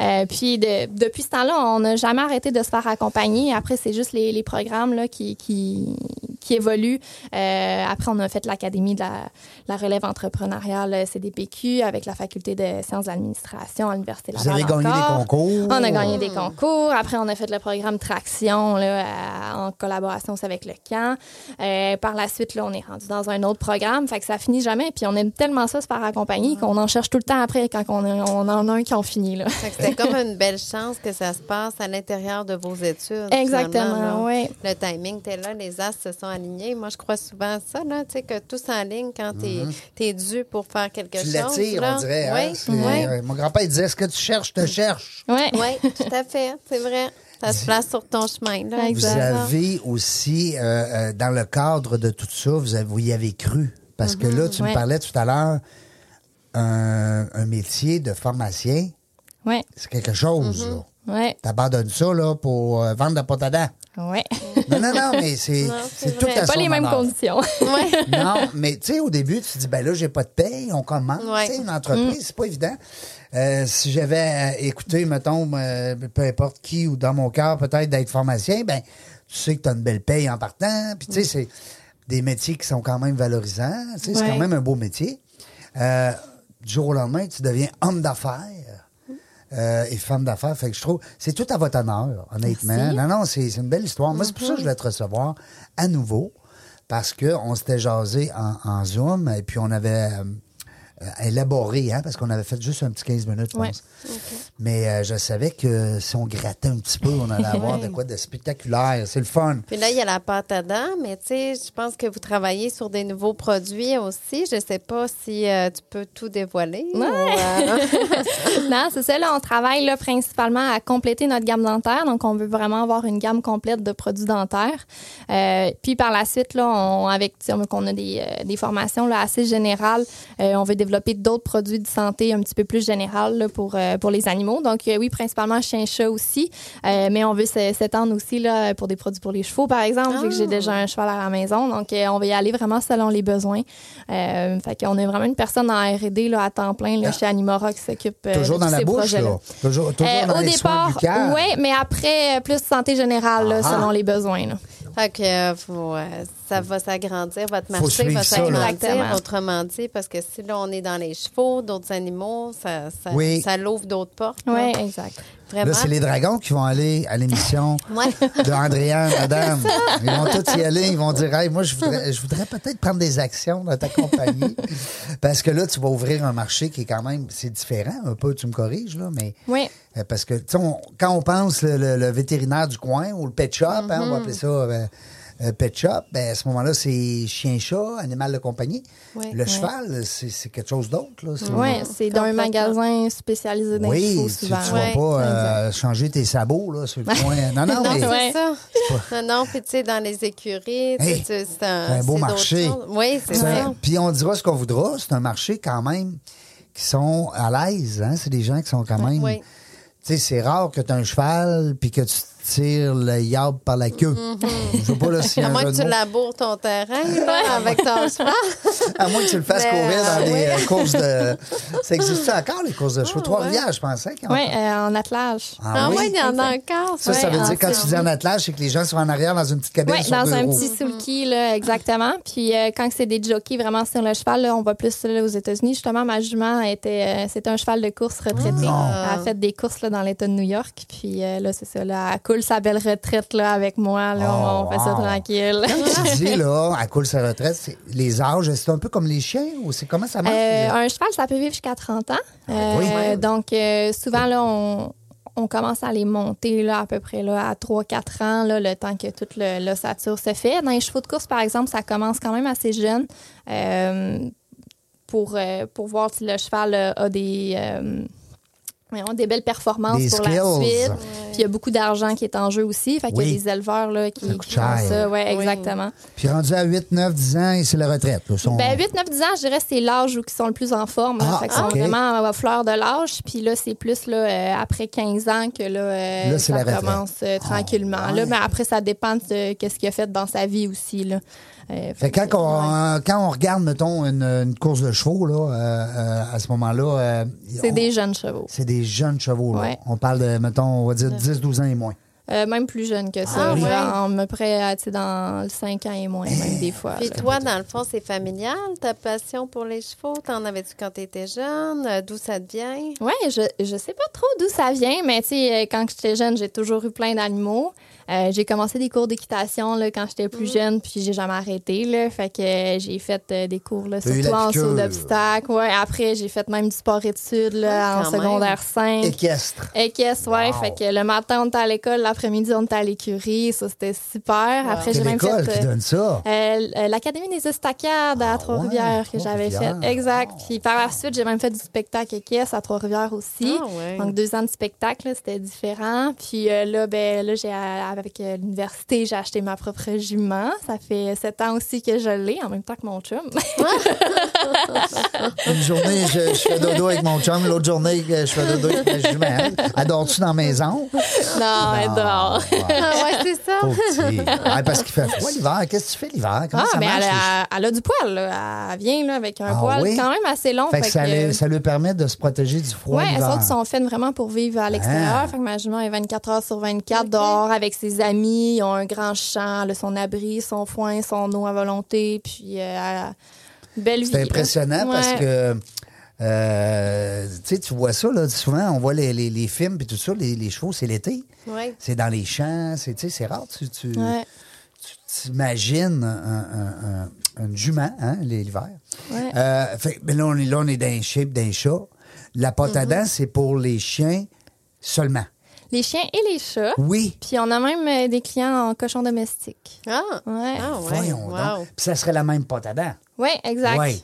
Euh, puis de- depuis ce temps-là, on n'a jamais arrêté de se faire accompagner. Après, c'est juste les, les programmes là, qui, qui, qui évoluent. Euh, après, on a fait l'Académie de la, la relève entrepreneuriale CDPQ avec la Faculté de sciences de l'administration à l'Université Vous Laval avez gagné encore. des concours? On a gagné des concours. Après, on a fait le programme Traction là, à- en collaboration aussi avec le camp. Euh, par la suite, là, on est rendu dans un autre programme. Fait que ça finit jamais. Puis on aime tellement ça se faire accompagner qu'on en cherche tout le temps après quand on, a- on en a un qui ont fini. Là. Fait que c'était comme une belle chance que ça se passe à l'intérieur de vos études. Exactement, oui. Le timing était là, les as se sont alignés. Moi, je crois souvent à ça, là, tu sais, que tout s'aligne quand t'es es dû pour faire quelque Tu chose. l'attires, là. on dirait. hein? Oui, oui. euh, Mon grand-père il disait Est-ce que tu cherches, je te cherche. Ouais. Oui, tout à fait, c'est vrai. Ça se place sur ton chemin. Là. Vous avez aussi, euh, euh, dans le cadre de tout ça, vous, avez- vous y avez cru. Parce que là, tu me parlais tout à l'heure, un, un métier de pharmacien, Ouais. c'est quelque chose. là. Ouais. T'abandonnes ça là, pour euh, vendre de la pâte à dents. Ouais. Non, non, non, mais c'est Non, c'est c'est tout à Pas les mêmes honneur. conditions. Ouais. Non, mais tu sais, au début, tu te dis, ben là, j'ai pas de paye, on commence. Ouais. Tu sais, une entreprise, c'est pas évident. Euh, si j'avais euh, écouté, mettons, euh, peu importe qui ou dans mon cœur, peut-être d'être pharmacien, ben tu sais que tu as une belle paye en partant. Puis tu sais, c'est des métiers qui sont quand même valorisants. Tu sais, C'est quand même un beau métier. Euh, du jour au lendemain, tu deviens homme d'affaires. Euh, et femme d'affaires. Fait que je trouve, c'est tout à votre honneur, honnêtement. Merci. Non, non, c'est c'est une belle histoire. Moi, c'est pour ça que je voulais te recevoir à nouveau, parce qu'on s'était jasé en, en Zoom, et puis on avait euh, élaboré, hein, parce qu'on avait fait juste un petit 15 minutes, je Ouais. pense. Mais euh, je savais que si on grattait un petit peu, on allait avoir de quoi de spectaculaire. C'est le fun. Puis là, il y a la pâte à dents, mais tu sais, je pense que vous travaillez sur des nouveaux produits aussi. Je sais pas si euh, tu peux tout dévoiler. ou, euh, non, c'est ça. Là, on travaille là, principalement à compléter notre gamme dentaire. Donc, on veut vraiment avoir une gamme complète de produits dentaires. Euh, puis, par la suite, là, on, avec, on, qu'on a des, euh, des formations là, assez générales, euh, on veut développer d'autres produits de santé un petit peu plus général là, pour, euh, pour les animaux. Donc, euh, oui, principalement chien-chat aussi. Euh, mais on veut s'étendre aussi là, pour des produits pour les chevaux, par exemple, vu que j'ai Ah. déjà un cheval à la maison. Donc, on va y aller vraiment selon les besoins. Fait qu'on est vraiment une personne en R&D là, à temps plein là, chez Animora qui s'occupe Toujours de dans tous la ces bouche, là. Toujours, toujours dans au les départ, oui, mais après, plus santé générale, Ah. selon les besoins. là. Fait que euh, faut, euh, ça va s'agrandir, votre marché va s'agrandir, autrement dit, parce que si là, on est dans les chevaux, d'autres animaux, ça, ça, Oui. ça l'ouvre d'autres portes. là. Oui, exact. Vraiment? Là, c'est les dragons qui vont aller à l'émission de Andréane, madame. Ils vont tous y aller. Ils vont dire, hey, moi, je voudrais, je voudrais peut-être prendre des actions dans ta compagnie. Parce que là, tu vas ouvrir un marché qui est quand même, c'est différent un peu, tu me corriges, là, mais. Oui. euh, Parce que, tu sais, quand on pense le, le- le vétérinaire du coin ou le pet shop, hein, on va appeler ça euh, euh, pet shop, ben, à ce moment-là, c'est chien-chat, animal de compagnie. Oui. le Oui. cheval, c'est c'est quelque chose d'autre. Oui, c'est dans un magasin spécialisé dans les Oui, chevaux, tu, tu souvent. vas pas euh, changer tes sabots là, sur le coin. Non, non, Non, mais c'est ça. Non, non, puis tu sais, dans les écuries, tu Hey, tu- c'est c'est un un, beau marché. Oui, c'est ça. Puis on dira ce qu'on voudra, c'est un marché quand même qui sont à l'aise. Hein? C'est des gens qui sont quand même. Oui. Tu sais, c'est rare que tu as un cheval puis que tu tires le yard par la queue. Je sais pas là, si À moins que tu laboures ton terrain là, avec ton cheval. À moins que tu le fasses Mais, courir dans euh, des oui. euh, courses de. Ça existe encore, les courses de chevaux? Ah, Trois-Rivières, je pensais. Oui, a. en attelage. Ah oui, il y en a encore. Ça, ça Ouais, veut dire, quand tu dis en attelage, c'est que les gens sont en arrière dans une petite cabine Oui, dans un roues. petit sulky, là, exactement. Puis euh, quand c'est des jockeys vraiment sur le cheval, là, on va plus là, aux États-Unis. Justement, ma jument était, euh, c'était un cheval de course retraité. Elle a fait des courses là, dans l'État de New York. Puis euh, là, c'est ça. Là, elle coule sa belle retraite là, avec moi. Là, Oh, on fait ça wow. tranquille. Quand tu dis, là, à coule sa retraite, c'est les âges, c'est un peu comme les chiens ou c'est comment ça marche? Euh, un cheval, ça peut vivre jusqu'à 30 ans. Euh, oui. Donc, euh, souvent, là, on, on commence à les monter là, à peu près là, à 3-4 ans, là, le temps que toute l'ossature se fait. Dans les chevaux de course, par exemple, ça commence quand même assez jeune euh, pour, euh, pour voir si le cheval euh, a des... euh, des belles performances Des pour skills. la suite. Puis il y a beaucoup d'argent qui est en jeu aussi. Fait qu'il y a des éleveurs là, qui, qui font cher. ça. Ouais, Oui. exactement. Puis rendu à 8, 9, 10 ans, et c'est la retraite. là. Sont- Ben, 8, 9, 10 ans, je dirais c'est l'âge où ils sont le plus en forme. Ah, fait qu'ils sont vraiment à fleur de l'âge. Puis là, c'est plus là, euh, après 15 ans que là, euh, Là, ça commence euh, tranquillement. Ah, là, ouais. mais après, ça dépend de ce qu'il a fait dans sa vie aussi. Là. Euh, Fait quand, on, ouais. euh, quand on regarde, mettons, une, une course de chevaux, là, euh, euh, à ce moment-là. euh, C'est on- des jeunes chevaux. C'est des jeunes chevaux, là. Ouais. On parle de, mettons, on va dire 10, 12 ans et moins. Euh, même plus jeunes que ça. Ah, là, à, tu sais, dans le 5 ans et moins, même des fois. Puis là. toi, dans le fond, c'est familial, ta passion pour les chevaux? T'en avais-tu quand t'étais jeune? D'où ça te vient? Oui, je, je sais pas trop d'où ça vient, mais tu sais, quand j'étais jeune, j'ai toujours eu plein d'animaux. Euh, j'ai commencé des cours d'équitation là, quand j'étais Mm. plus jeune, puis j'ai jamais arrêté. Là, fait que euh, j'ai fait euh, des cours là, surtout en saut d'obstacles. Ouais, après, j'ai fait même du sport-études là, en quand même. secondaire 5. Équestre. Équestre, ouais. Wow. Fait que le matin, on était à l'école, l'après-midi, on était à l'écurie. Ça, c'était super. Après, j'ai même école fait. qui donne ça? euh, l'Académie des Estacades à Ah Trois-Rivières ouais, que j'avais fait. Exact. Wow. Puis par la suite, j'ai même fait du spectacle équestre à Trois-Rivières aussi. Ah ouais. Donc deux ans de spectacle, là, c'était différent. Puis euh, là, ben là, j'ai avec euh, l'université, j'ai acheté ma propre jument. Ça fait sept ans aussi que je l'ai, en même temps que mon chum. Une journée, je, je fais dodo avec mon chum. L'autre journée, je fais dodo avec ma jument. Adores-tu dans la maison? non, elle dort. Ah ouais, c'est ça. Ouais, parce qu'il fait froid l'hiver. Qu'est-ce que tu fais l'hiver? Comment Ah, ça mais marche? elle a, elle a du poil, là. Elle vient là, avec un Ah poil oui? quand même assez long. Fait que ça, que- lui, ça lui permet de se protéger du froid Oui, elles autres sont faites vraiment pour vivre à l'extérieur. Ah. Fait que ma jument est 24 heures sur 24 dehors avec ses amis. Ils ont un grand champ, a son abri, son foin, son eau à volonté. Puis, euh, belle vie. C'est là. impressionnant parce que euh, tu vois ça, là, souvent, on voit les, les, les films et tout ça, les, les chevaux, c'est l'été. C'est dans les champs, c'est rare. Tu, tu, Ouais. tu t'imagines un, un, jument, hein, l'hiver. Ouais. Euh, fait, mais là, on est, là, on est dans un chip, d'un chat. La pote Mm-hmm. à dents, c'est pour les chiens seulement. Les chiens et les chats. Oui. Puis on a même euh, des clients en cochon domestique. Ah. Ouais. Ah ouais. Voyons Wow. donc. Puis ça serait la même pote à dents. Oui, exact. Ouais.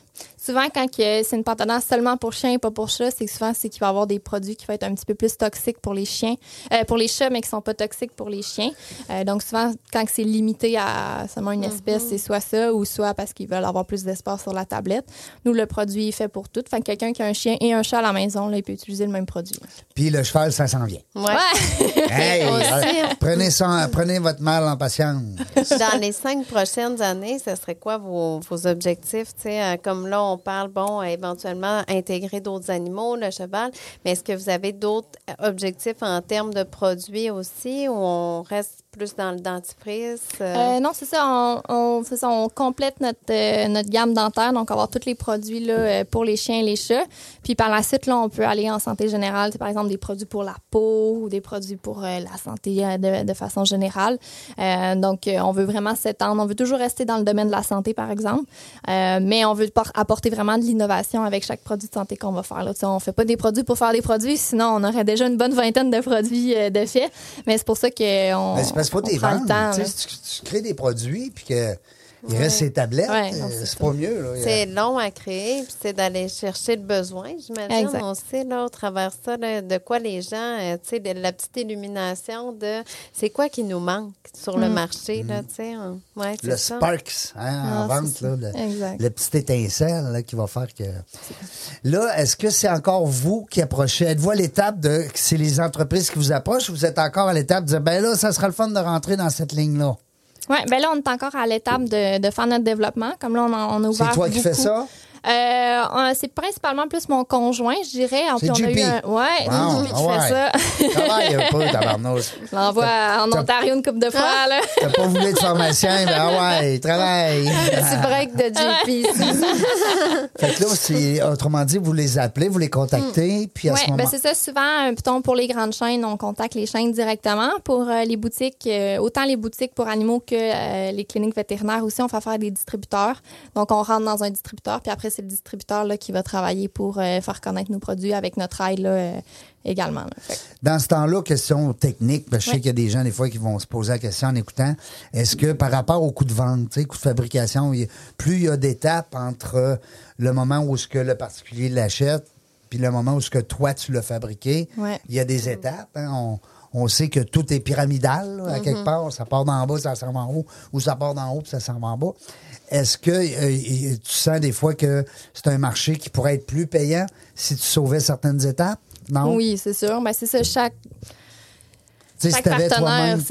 Souvent, quand c'est une dents seulement pour chiens et pas pour chats, c'est souvent, c'est qu'il va y avoir des produits qui vont être un petit peu plus toxiques pour les chiens, euh, pour les chats, mais qui sont pas toxiques pour les chiens. Euh, donc, souvent, quand c'est limité à seulement une espèce, c'est soit ça ou soit parce qu'ils veulent avoir plus d'espace sur la tablette. Nous, le produit est fait pour tout. Fait que quelqu'un qui a un chien et un chat à la maison, là, il peut utiliser le même produit. Puis le cheval, ça s'en vient. Ouais. Hey, euh, prenez, votre mal en patience. Dans les cinq prochaines années, ce serait quoi vos, vos objectifs? Euh, comme là, on parle, bon, éventuellement intégrer d'autres animaux, le cheval, mais est-ce que vous avez d'autres euh, objectifs en termes de produits aussi ou on reste plus dans le dentifrice? euh? Euh, non, c'est ça. On, ça, on complète notre, euh, notre gamme dentaire. Donc, avoir tous les produits là, pour les chiens et les chats. Puis par la suite, là, on peut aller en santé générale. C'est par exemple des produits pour la peau ou des produits pour euh, la santé de, de façon générale. Euh, donc, on veut vraiment s'étendre. On veut toujours rester dans le domaine de la santé, par exemple. Euh, mais on veut por- apporter vraiment de l'innovation avec chaque produit de santé qu'on va faire. Là. On fait pas des produits pour faire des produits, sinon on aurait déjà une bonne vingtaine de produits euh, de fait. Mais c'est pour ça qu'on Qu'il faut on tes prend le vendre. temps, Tu, là. sais, si tu, tu crées des produits, puis que Il reste ses tablettes. Ouais, euh, c'est pas mieux. C'est long à créer, puis c'est d'aller chercher le besoin, j'imagine. On sait, là, au travers ça, là, de quoi les gens, euh, tu sais, de la petite illumination de c'est quoi qui nous manque sur le marché, là, tu sais. Ouais, c'est. Le ça. Sparks, hein, en Ah, vente, là, le, Exact. le petit étincelle là, qui va faire que. Là, est-ce que c'est encore vous qui approchez? Êtes-vous à l'étape de. C'est les entreprises qui vous approchent ou vous êtes encore à l'étape de dire, ben là, ça sera le fun de rentrer dans cette ligne-là? Oui, ben là, on est encore à l'étape de, de faire notre développement. Comme là, on, a- on a ouvert C'est toi qui beaucoup. fais ça? Euh, c'est principalement plus mon conjoint, je dirais. C'est JP. un... Ouais, Wow, c'est JP qui ah fait ça. Travaille un peu, tabarnouche. Je l'envoie en Ontario une couple de fois, là. T'as pas voulu être pharmacien, ben ah ouais, travaille. Petit break de JP. Fait que là, c'est, autrement dit, vous les appelez, vous les contactez, puis à ce moment ben c'est ça. Souvent, plutôt pour les grandes chaînes, on contacte les chaînes directement. Pour euh, les boutiques, euh, autant les boutiques pour animaux que les cliniques vétérinaires aussi, on fait faire des distributeurs. Donc, on rentre dans un distributeur, puis après, c'est le distributeur là, qui va travailler pour euh, faire connaître nos produits avec notre aide là, euh, également. là. Dans ce temps-là, question technique, parce que je sais qu'il y a des gens, des fois, qui vont se poser la question en écoutant. Est-ce que par rapport au coût de vente, coût de fabrication, plus il y a d'étapes entre le moment où ce que le particulier l'achète puis le moment où ce que toi, tu l'as fabriqué, Ouais. il y a des étapes. hein? On, on sait que tout est pyramidal, là, à quelque part. Ça part d'en bas, ça s'en va en haut, ou ça part d'en haut, puis ça s'en va en bas. Est-ce que euh, tu sens des fois que c'est un marché qui pourrait être plus payant si tu sauvais certaines étapes? Non? Oui, c'est sûr. Ben, c'est ça. Chaque, sais, si t'avais toi-même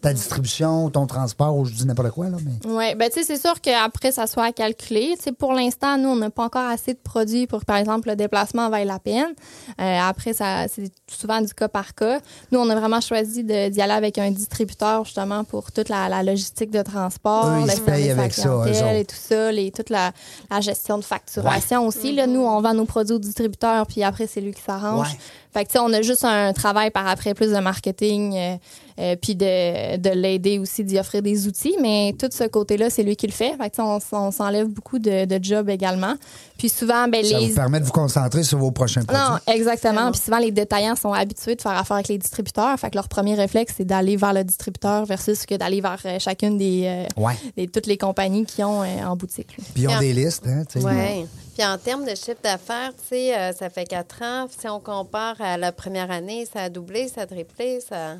ta distribution, ton transport, ou je dis n'importe quoi, là, mais. Oui, ben tu sais, c'est sûr qu'après, ça soit à calculer. Pour l'instant, nous, on n'a pas encore assez de produits pour, par exemple, le déplacement vaille la peine. Euh, après, ça, c'est souvent du cas par cas. Nous, on a vraiment choisi de- d'y aller avec un distributeur, justement, pour toute la, la logistique de transport, Eux, ils le se payent service à avec ça, eux et tout ça, les, toute la, la gestion de facturation aussi. Là, nous, on vend nos produits au distributeur, puis après, c'est lui qui s'arrange. Ouais. Fait que, tu sais, on a juste un travail par après, plus de marketing, euh, puis de, de l'aider aussi, d'y offrir des outils. Mais tout ce côté-là, c'est lui qui le fait. Fait que, tu sais, on, on s'enlève beaucoup de, de jobs également. Puis souvent, ben, Ça les. vous permet de vous concentrer sur vos prochains produits? Non, exactement. Puis souvent, les détaillants sont habitués de faire affaire avec les distributeurs. Fait que leur premier réflexe, c'est d'aller vers le distributeur versus que d'aller vers euh, chacune des, euh, Ouais. des- toutes les compagnies qui ont euh, en boutique. Puis ils ont des listes, hein, tu sais. Oui. Puis en termes de chiffre d'affaires, tu sais, euh, ça fait quatre ans. Si on compare à la première année, ça a doublé, ça a triplé, ça.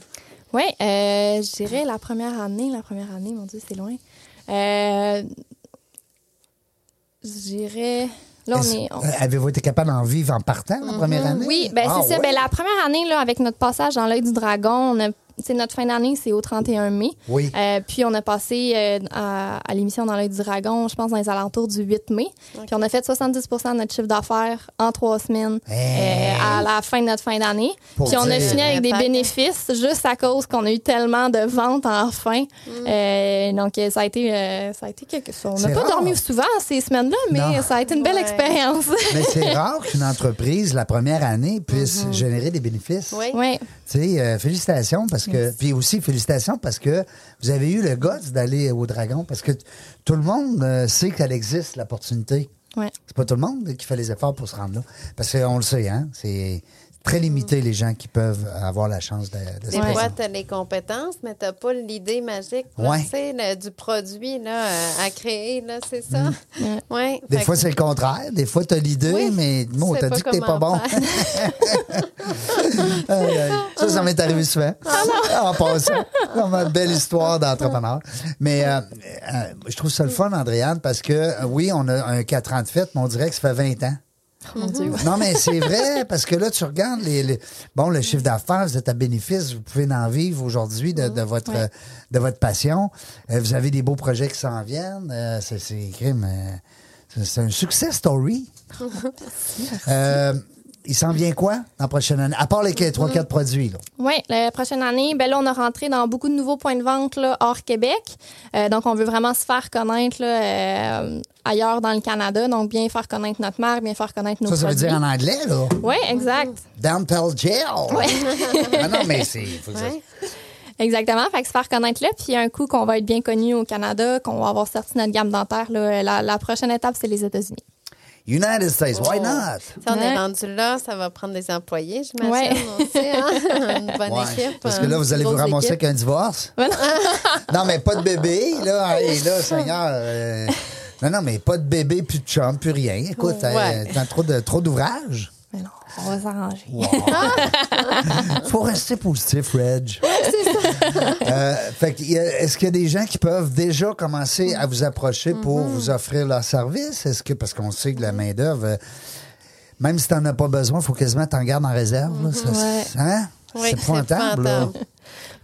Oui, euh, je dirais la première année. La première année, mon Dieu, c'est loin. Euh, je dirais. Là, on Est-ce- est. on- Avez-vous été capable d'en vivre en partant la première année? Oui, ben Ah, c'est ça. ouais? Ben, la première année, là, avec notre passage dans l'œil du dragon, on a, sais, notre fin d'année, c'est au 31 mai. Oui. Euh, puis on a passé euh, à, à l'émission dans l'œil du dragon, je pense, dans les alentours du 8 mai. Puis on a fait 70% de notre chiffre d'affaires en trois semaines Hey. euh, à la fin de notre fin d'année. Puis on a fini avec des bénéfices juste à cause qu'on a eu tellement de ventes enfin. Euh, donc euh, ça a été, euh, ça a été quelque chose. On n'a C'est pas rare. dormi souvent ces semaines-là, mais Non. ça a été une belle Ouais. expérience. Mais c'est rare qu'une entreprise, la première année, puisse générer des bénéfices. Oui. oui. Sais, euh, félicitations parce que. Puis aussi, félicitations parce que vous avez eu le guts d'aller au Dragon parce que tout le monde euh, sait qu'elle existe, l'opportunité. Ouais. C'est pas tout le monde qui fait les efforts pour se rendre là. Parce qu'on le sait, hein? C'est très limité les gens qui peuvent avoir la chance de, de Des fois, tu as les compétences, mais tu n'as pas l'idée magique Ouais. du produit là, euh, à créer, là, c'est ça? Ouais. Ouais. Des fois, que- c'est le contraire. Des fois, tu as l'idée, Oui, mais bon, t'as dit que t'es pas bon. ça, ça m'est arrivé souvent. Ah en passant. Une belle histoire d'entrepreneur. Mais euh, euh, je trouve ça le fun, Andréane, parce que euh, oui, on a un 4 ans de fête, mais on dirait que ça fait 20 ans. Non, mais c'est vrai, parce que là, tu regardes les, les- bon, le chiffre d'affaires, vous êtes à bénéfice, vous pouvez en vivre aujourd'hui de, de votre, Ouais. de votre passion. Euh, vous avez des beaux projets qui s'en viennent. Euh, c'est, c'est, crime, euh, c'est- un success story. Euh, il s'en vient quoi dans la prochaine année? À part les 3-4 produits, là. Oui, la prochaine année, ben là, on a rentré dans beaucoup de nouveaux points de vente là, hors Québec. Euh, donc, on veut vraiment se faire connaître là, euh, ailleurs dans le Canada. Donc, bien faire connaître notre marque, bien faire connaître nos Ça, ça veut dire en anglais, là? Oui, exact. Downpel Gel. ah non, mais c'est. ça-. Exactement. Fait que se faire connaître là. Puis, un coup qu'on va être bien connu au Canada, qu'on va avoir sorti notre gamme dentaire, là, la, la prochaine étape, c'est les États-Unis. United States, why Oh. not? Si on est rendu là, ça va prendre des employés, j'imagine Ouais. aussi. Hein? Une bonne Ouais, équipe. Parce que là, vous allez vous ramasser avec un divorce? Non, mais pas de bébé, là. Hey, là, Seigneur. euh, non, non, mais pas de bébé, plus de chum, plus rien. Écoute, Ouais. euh, t'as trop de trop d'ouvrages. Mais non, on va s'arranger. Faut rester positif, Reg. Euh, fait est-ce qu'il y a des gens qui peuvent déjà commencer à vous approcher pour Mm-hmm. vous offrir leur service? Est-ce que, parce qu'on sait que la main-d'œuvre, euh, même si t'en as pas besoin, il faut quasiment t'en gardes en réserve. là. Ça, Ouais. hein? Oui, c'est épouvantable.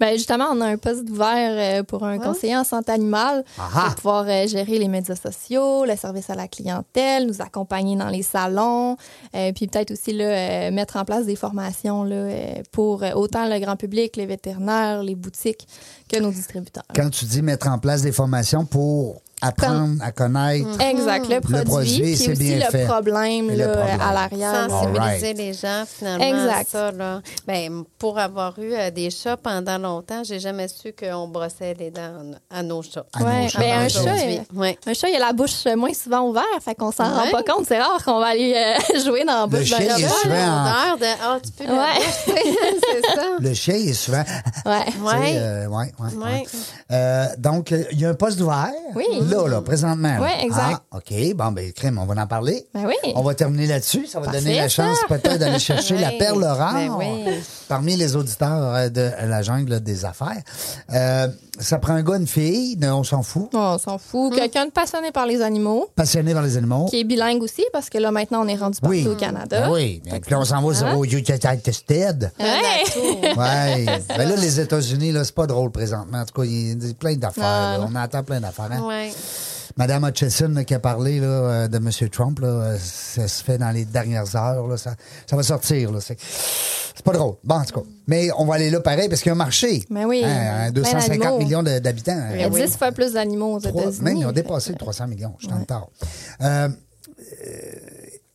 Ben justement, on a un poste ouvert euh, pour un conseiller en santé animale Aha. pour pouvoir euh, gérer les médias sociaux, le service à la clientèle, nous accompagner dans les salons, euh, puis peut-être aussi là, euh, mettre en place des formations là, euh, pour euh, autant le grand public, les vétérinaires, les boutiques que nos distributeurs. Quand tu dis mettre en place des formations pour apprendre à connaître Exact, le produit, produit, puis c'est aussi bien le fait. problème, le à l'arrière. sensibiliser les gens finalement Exact. à ça là. Ben pour avoir eu euh, des chats pendant longtemps, j'ai jamais su qu'on brossait les dents à nos chats. à nos Ouais, chats. ben, un Aujourd'hui. chat, Ouais. Un chat, il a la bouche moins souvent ouverte, fait qu'on s'en rend pas compte. C'est rare qu'on va aller euh, jouer dans la Le bouche d'un chien, il est chat. souvent en- L'odeur de ah tu peux la Ouais. bouche, c'est ça. Le chien est souvent. Ouais. Euh. Euh, donc, euh, il y a un poste ouvert. Oui. Là, là, présentement. là. Ouais, exact. Ah, OK. Bon, ben, crème, on va en parler. Ben oui. On va terminer là-dessus. Ça va Parfait, donner la ça. chance peut-être d'aller chercher la Oui. perle rare Ben oui. parmi les auditeurs euh, de la jungle des affaires. Euh, ça prend un gars, une fille, mais on s'en fout. On s'en Hmm. fout. Quelqu'un de passionné par les animaux, Passionné par les animaux. qui est bilingue aussi, parce que là, maintenant, on est rendu partout Oui. au Canada. Ben oui. Et puis on s'en va sur Hein? au United Ouais. Ouais. ben là, les États-Unis, là, c'est pas drôle présentement. En tout cas, il y a plein d'affaires. On entend plein d'affaires. hein. Ouais. Madame Hutchison là, qui a parlé là, euh, de M. Trump, là, euh, ça se fait dans les dernières heures. Là, ça, ça va sortir. C'est, pas drôle. Bon, en tout cas. Mais on va aller là pareil parce qu'il y a un marché. Ben oui. Hein, Plein 250 d'animaux. millions de- d'habitants. Il y a Euh, 10 fois plus d'animaux aux États-Unis. même, ils ont dépassé que- le 300 millions. Je suis en retard. Euh,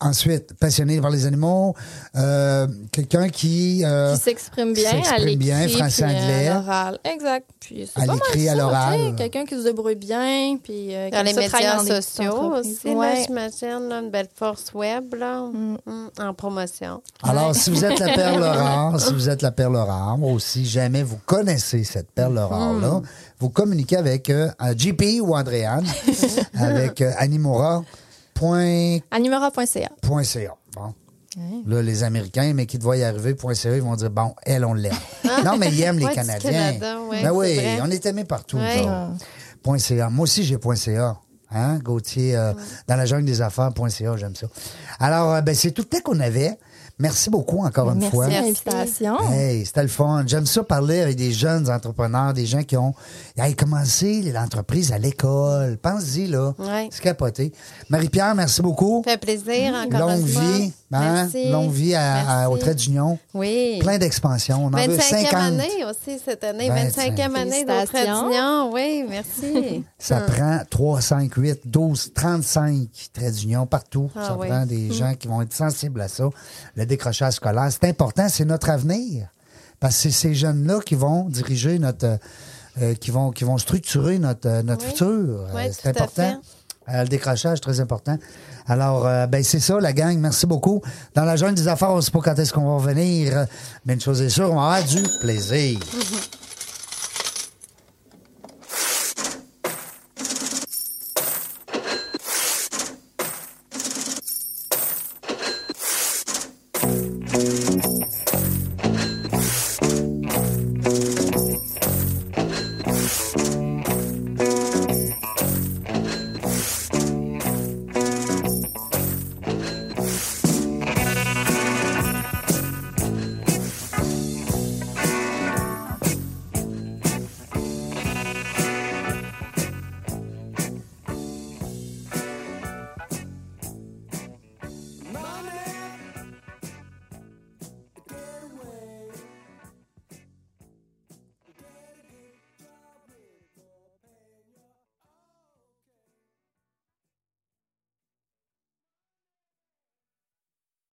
ensuite, passionné par les animaux. euh, quelqu'un qui... euh, Qui s'exprime bien à s'exprime l'écrit, bien, puis français-anglais. à l'oral. Exact. Puis c'est À l'écrit, à l'oral. Quelqu'un qui se débrouille bien, puis euh, qui Dans les ça médias dans sociaux aussi, là, Ouais. j'imagine, là, une belle force web là, Mm, en promotion. Alors, si vous êtes la perle rare, si vous êtes la perle rare, ou si jamais vous connaissez cette perle rare-là, vous communiquez avec euh, JP ou Andréane, avec euh, animora.ca. Animera.ca. Bon. Là, les Américains, mais qui te voient y arriver, .ca, ils vont dire, bon, elle, on l'aime. non, mais ils aiment les Ouais, Canadiens. Canada, ouais, ben oui, vrai. on est aimés partout. Ouais. Point .ca. Moi aussi, j'ai .ca. Hein, Gauthier, euh, dans la jungle des affaires, .ca, j'aime ça. Alors, euh, ben, c'est tout le temps qu'on avait. Merci beaucoup encore une Merci fois. de Merci. l'invitation. Hey, c'était le fun. J'aime ça parler avec des jeunes entrepreneurs, des gens qui ont hey, commencé l'entreprise à l'école. Pense-y, là. Ouais. C'est capoté. Marie-Pierre, merci beaucoup. Ça fait plaisir encore Longue une fois. Hein? Merci. Longue vie à, à- Merci. au trait d'union. Oui. Plein d'expansion. On en veut 25e 50. année aussi cette année. 25. 25e année d'Autre Félicitations. d'Union. Oui, merci. Ça prend 3, 5, 8, 12, 35 traits d'union partout. Ah ça oui. prend des gens qui vont être sensibles à ça. Le décrochage scolaire, c'est important, c'est notre avenir. Parce que c'est ces jeunes-là qui vont diriger notre. euh, qui, vont, qui vont structurer notre, euh, notre Oui. futur. Oui, Euh, tout c'est à important. Euh, le décrochage, très important. Alors, euh, ben c'est ça, la gang. Merci beaucoup. Dans la jungle des affaires, on ne sait pas quand est-ce qu'on va revenir. Mais une chose est sûre, on avoir du plaisir.